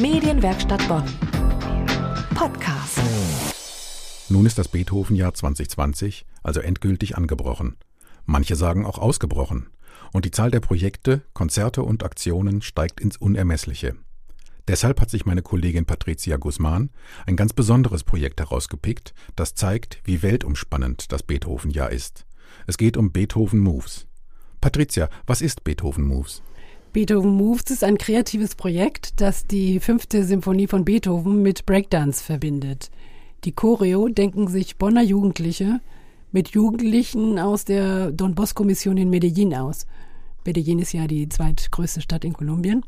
Medienwerkstatt Bonn. Podcast. Nun ist das Beethoven-Jahr 2020 also endgültig angebrochen. Manche sagen auch ausgebrochen. Und die Zahl der Projekte, Konzerte und Aktionen steigt ins Unermessliche. Deshalb hat sich meine Kollegin Patricia Guzman ein ganz besonderes Projekt herausgepickt, das zeigt, wie weltumspannend das Beethoven-Jahr ist. Es geht um Beethoven Moves. Patricia, was ist Beethoven Moves? Beethoven Moves ist ein kreatives Projekt, das die fünfte Symphonie von Beethoven mit Breakdance verbindet. Die Choreo denken sich Bonner Jugendliche mit Jugendlichen aus der Don Bosco Mission in Medellin aus. Medellin ist ja die zweitgrößte Stadt in Kolumbien.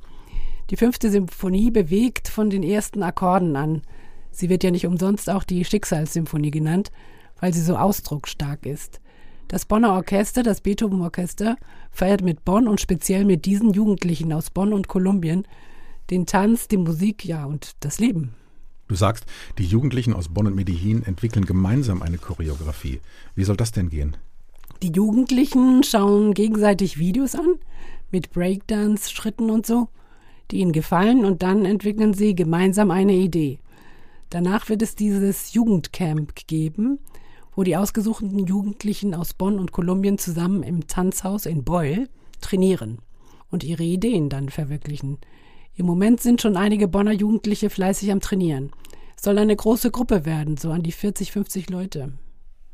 Die fünfte Symphonie bewegt von den ersten Akkorden an. Sie wird ja nicht umsonst auch die Schicksalssymphonie genannt, weil sie so ausdrucksstark ist. Das Bonner Orchester, das Beethoven Orchester, feiert mit Bonn und speziell mit diesen Jugendlichen aus Bonn und Kolumbien den Tanz, die Musik, ja und das Leben. Du sagst, die Jugendlichen aus Bonn und Medellin entwickeln gemeinsam eine Choreografie. Wie soll das denn gehen? Die Jugendlichen schauen gegenseitig Videos an mit Breakdance-Schritten und so die ihnen gefallen und dann entwickeln sie gemeinsam eine Idee. Danach wird es dieses Jugendcamp geben, wo die ausgesuchten Jugendlichen aus Bonn und Kolumbien zusammen im Tanzhaus in Beul trainieren und ihre Ideen dann verwirklichen. Im Moment sind schon einige Bonner Jugendliche fleißig am Trainieren. Es soll eine große Gruppe werden, so an die 40, 50 Leute.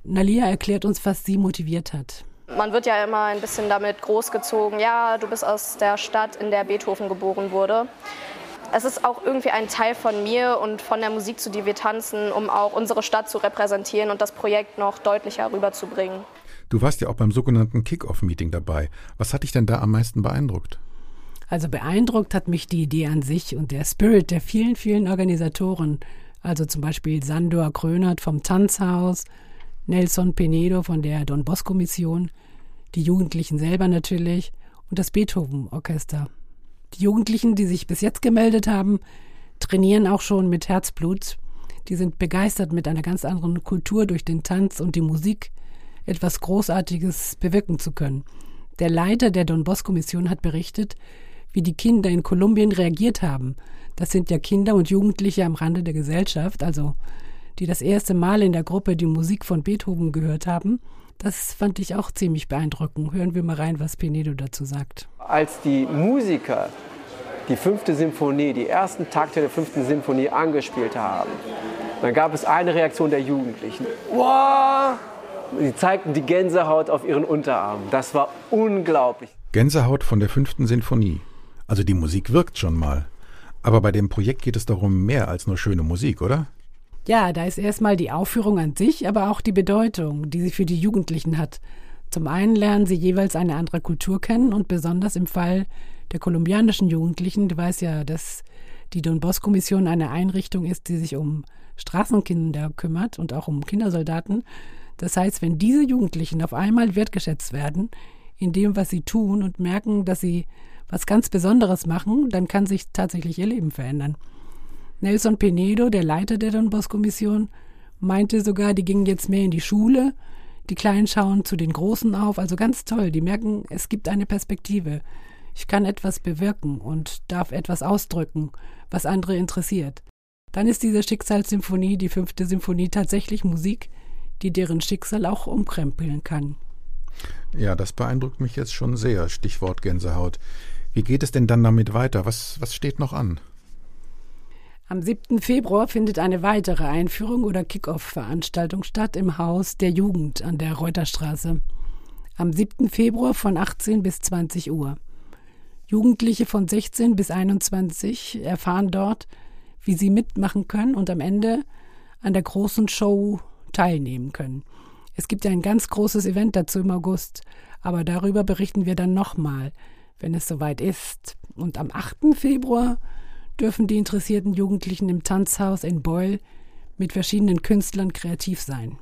Nalia erklärt uns, was sie motiviert hat. Man wird ja immer ein bisschen damit großgezogen, ja, du bist aus der Stadt, in der Beethoven geboren wurde. Es ist auch irgendwie ein Teil von mir und von der Musik, zu der wir tanzen, um auch unsere Stadt zu repräsentieren und das Projekt noch deutlicher rüberzubringen. Du warst ja auch beim sogenannten Kick-Off-Meeting dabei. Was hat dich denn da am meisten beeindruckt? Also beeindruckt hat mich die Idee an sich und der Spirit der vielen, vielen Organisatoren. Also zum Beispiel Sandor Krönert vom Tanzhaus, Nelson Penedo von der Don Bosco Mission, die Jugendlichen selber natürlich und das Beethoven Orchester. Die Jugendlichen, die sich bis jetzt gemeldet haben, trainieren auch schon mit Herzblut. Die sind begeistert mit einer ganz anderen Kultur durch den Tanz und die Musik etwas Großartiges bewirken zu können. Der Leiter der Don Bosco Mission hat berichtet, wie die Kinder in Kolumbien reagiert haben. Das sind ja Kinder und Jugendliche am Rande der Gesellschaft, also die das erste Mal in der Gruppe die Musik von Beethoven gehört haben. Das fand ich auch ziemlich beeindruckend. Hören wir mal rein, was Pinedo dazu sagt. Als die Musiker die fünfte Symphonie, die ersten Takte der fünften Symphonie angespielt haben, dann gab es eine Reaktion der Jugendlichen. Wow! Sie zeigten die Gänsehaut auf ihren Unterarmen. Das war unglaublich. Gänsehaut von der fünften Sinfonie. Also die Musik wirkt schon mal. Aber bei dem Projekt geht es darum mehr als nur schöne Musik, oder? Ja, da ist erstmal die Aufführung an sich, aber auch die Bedeutung, die sie für die Jugendlichen hat. Zum einen lernen sie jeweils eine andere Kultur kennen und besonders im Fall der kolumbianischen Jugendlichen, du weißt ja, dass die Don Bosco Mission eine Einrichtung ist, die sich um Straßenkinder kümmert und auch um Kindersoldaten. Das heißt, wenn diese Jugendlichen auf einmal wertgeschätzt werden in dem, was sie tun und merken, dass sie was ganz Besonderes machen, dann kann sich tatsächlich ihr Leben verändern. Nelson Penedo, der Leiter der Don Bosco Mission, meinte sogar, die gingen jetzt mehr in die Schule. Die Kleinen schauen zu den Großen auf. Also ganz toll. Die merken, es gibt eine Perspektive. Ich kann etwas bewirken und darf etwas ausdrücken, was andere interessiert. Dann ist diese Schicksalssymphonie, die fünfte Symphonie, tatsächlich Musik, die deren Schicksal auch umkrempeln kann. Ja, das beeindruckt mich jetzt schon sehr. Stichwort Gänsehaut. Wie geht es denn dann damit weiter? Was, was steht noch an? Am 7. Februar findet eine weitere Einführung oder Kick-Off-Veranstaltung statt im Haus der Jugend an der Reuterstraße. Am 7. Februar von 18 bis 20 Uhr. Jugendliche von 16 bis 21 erfahren dort, wie sie mitmachen können und am Ende an der großen Show teilnehmen können. Es gibt ja ein ganz großes Event dazu im August, aber darüber berichten wir dann nochmal, wenn es soweit ist. Und am 8. Februar dürfen die interessierten Jugendlichen im Tanzhaus in Beul mit verschiedenen Künstlern kreativ sein.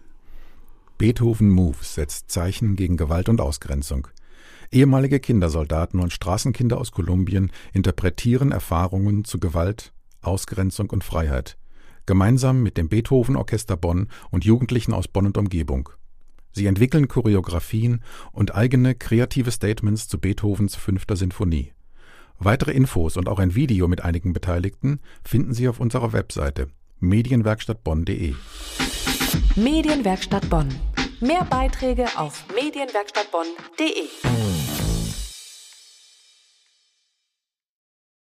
Beethoven Moves setzt Zeichen gegen Gewalt und Ausgrenzung. Ehemalige Kindersoldaten und Straßenkinder aus Kolumbien interpretieren Erfahrungen zu Gewalt, Ausgrenzung und Freiheit, gemeinsam mit dem Beethoven Orchester Bonn und Jugendlichen aus Bonn und Umgebung. Sie entwickeln Choreografien und eigene kreative Statements zu Beethovens fünfter Sinfonie. Weitere Infos und auch ein Video mit einigen Beteiligten finden Sie auf unserer Webseite medienwerkstattbonn.de. Medienwerkstatt Bonn. Mehr Beiträge auf medienwerkstattbonn.de.